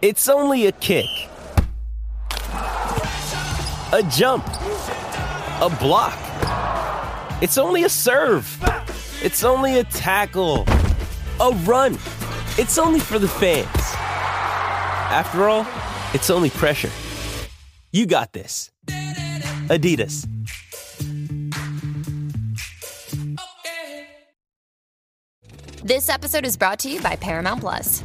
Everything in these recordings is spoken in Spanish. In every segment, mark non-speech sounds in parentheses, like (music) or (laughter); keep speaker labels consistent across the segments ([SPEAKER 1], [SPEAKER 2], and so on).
[SPEAKER 1] It's only a kick, a jump, a block. It's only a serve. It's only a tackle, a run. It's only for the fans. After all, it's only pressure. You got this. Adidas.
[SPEAKER 2] This episode is brought to you by Paramount Plus.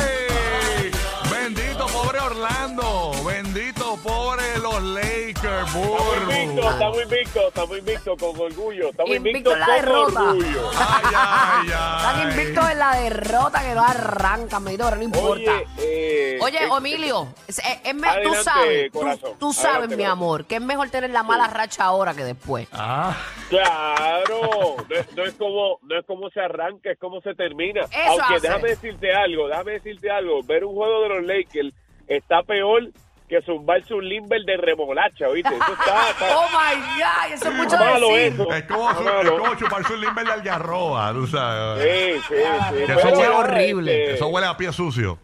[SPEAKER 3] Lakers.
[SPEAKER 4] Estamos invictos,
[SPEAKER 3] Burbu.
[SPEAKER 4] estamos invictos, estamos invictos con orgullo. Estamos
[SPEAKER 5] Invicto
[SPEAKER 4] invictos
[SPEAKER 5] en la
[SPEAKER 4] con
[SPEAKER 5] derrota.
[SPEAKER 4] orgullo.
[SPEAKER 3] Ay, ay,
[SPEAKER 5] Están
[SPEAKER 3] ay.
[SPEAKER 5] invictos en la derrota que no arrancan, pero no importa.
[SPEAKER 4] Oye, eh,
[SPEAKER 5] Oye,
[SPEAKER 4] eh,
[SPEAKER 5] Emilio, es, es- es me- tú
[SPEAKER 4] Adelante,
[SPEAKER 5] sabes, tú,
[SPEAKER 4] corazón.
[SPEAKER 5] tú sabes,
[SPEAKER 4] Adelante,
[SPEAKER 5] mi amor, que es mejor tener la mala racha ahora que después.
[SPEAKER 3] Ah,
[SPEAKER 4] Claro, no, es- no es como no es como se arranca, es como se termina.
[SPEAKER 5] Eso
[SPEAKER 4] Aunque
[SPEAKER 5] hace.
[SPEAKER 4] déjame decirte algo, déjame decirte algo. Ver un juego de los Lakers está peor que zumbarse un limber de remolacha, ¿oíste? Eso está, está- (laughs)
[SPEAKER 5] Oh my God, eso es mucho
[SPEAKER 4] malo
[SPEAKER 5] decir.
[SPEAKER 4] eso.
[SPEAKER 3] es como, es
[SPEAKER 4] malo.
[SPEAKER 3] como chuparse un limber de algarroba, tú sabes.
[SPEAKER 4] Sí, sí, sí.
[SPEAKER 3] Eso huele
[SPEAKER 5] horrible.
[SPEAKER 4] este,
[SPEAKER 3] Eso huele a pie sucio.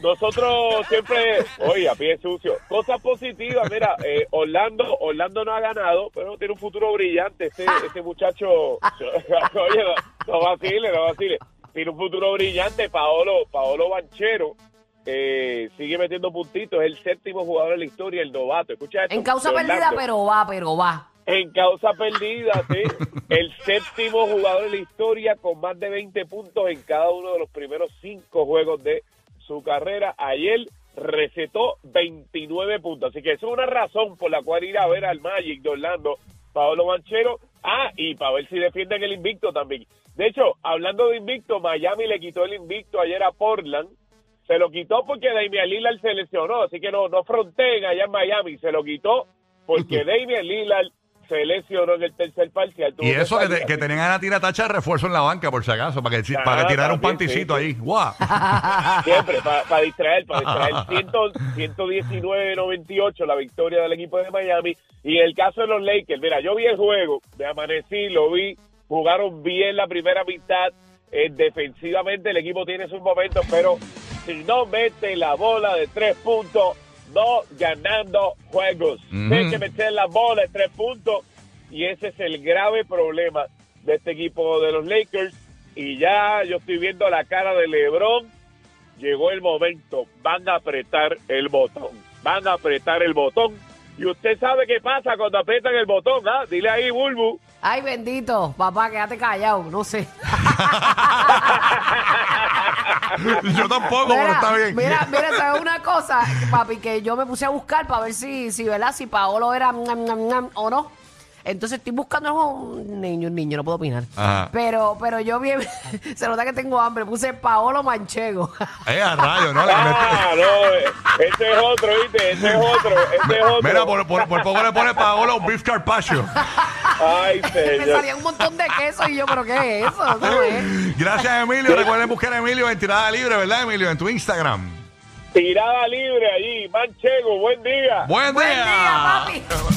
[SPEAKER 4] Nosotros siempre, oye, a pie sucio. Cosas positivas, mira, eh, Orlando, Orlando no ha ganado, pero tiene un futuro brillante. Ese, ese muchacho, (laughs) oye, no, no vacile, no vacile. Tiene un futuro brillante. Paolo, Paolo Banchero eh, sigue metiendo puntitos. Es el séptimo jugador de la historia, el novato. Escucha esto.
[SPEAKER 5] En causa perdida, pero va, pero va.
[SPEAKER 4] En causa perdida, sí. El séptimo jugador de la historia con más de 20 puntos en cada uno de los primeros cinco juegos de su carrera. Ayer recetó 29 puntos. Así que eso es una razón por la cual ir a ver al Magic de Orlando, Paolo Manchero. Ah, y para ver si defienden el invicto también. De hecho, hablando de invicto, Miami le quitó el invicto ayer a Portland. Se lo quitó porque Damian Lillard se lesionó, así que no, no fronteen allá en Miami. Se lo quitó porque (laughs) Damian Lillard se lesionó en el tercer parcial.
[SPEAKER 3] Y eso que, te- que tenían a Natira Tacha de refuerzo en la banca, por si acaso, para que,
[SPEAKER 4] Ah,
[SPEAKER 3] para que tirara un panticito
[SPEAKER 4] sí, sí.
[SPEAKER 3] ahí. ¡Guau! (laughs)
[SPEAKER 4] Siempre, para distraer, para distraer. (laughs) 119-98 la victoria del equipo de Miami. Y en el caso de los Lakers, mira, yo vi el juego, me amanecí, lo vi, jugaron bien la primera mitad. Eh, defensivamente el equipo tiene sus momentos, pero si no mete la bola de tres puntos, no ganando juegos.
[SPEAKER 3] Ujú.
[SPEAKER 4] Tiene que meter la bola de tres puntos. Y ese es el grave problema de este equipo de los Lakers. Y ya yo estoy viendo la cara de LeBron llegó el momento, van a apretar el botón, van a apretar el botón. Y usted sabe qué pasa cuando aprietan el botón, ¿ah? Dile ahí, Bulbu.
[SPEAKER 5] Ay, bendito, papá, quédate callado, no sé. (laughs)
[SPEAKER 3] Yo tampoco, pero está bien.
[SPEAKER 5] mira, mira, ¿sabes una cosa, papi? Que yo me puse a buscar para ver si, si, ¿verdad? Si Paolo era ñam, ñam, ñam, o no. Entonces estoy buscando un niño, un niño, no puedo opinar.
[SPEAKER 3] Ajá.
[SPEAKER 5] Pero, pero yo bien, (laughs) se nota que tengo hambre. Puse Paolo Manchego. (laughs)
[SPEAKER 3] Eh, a rayo, ¿no? Le-
[SPEAKER 4] Ah, no, ese es otro, ¿viste? Ese es otro, ese es otro.
[SPEAKER 3] Mira, por, por, por poco le pone Paolo beef carpaccio.
[SPEAKER 4] Ay, (laughs)
[SPEAKER 5] me
[SPEAKER 4] señor.
[SPEAKER 5] salía un montón de queso y yo, ¿pero qué es eso? Es.
[SPEAKER 3] Gracias, Emilio. Recuerden buscar a Emilio en tirada libre, ¿verdad, Emilio? En tu Instagram.
[SPEAKER 4] Tirada libre allí, Manchego, buen día.
[SPEAKER 3] Buen día.
[SPEAKER 5] Buen día, papi.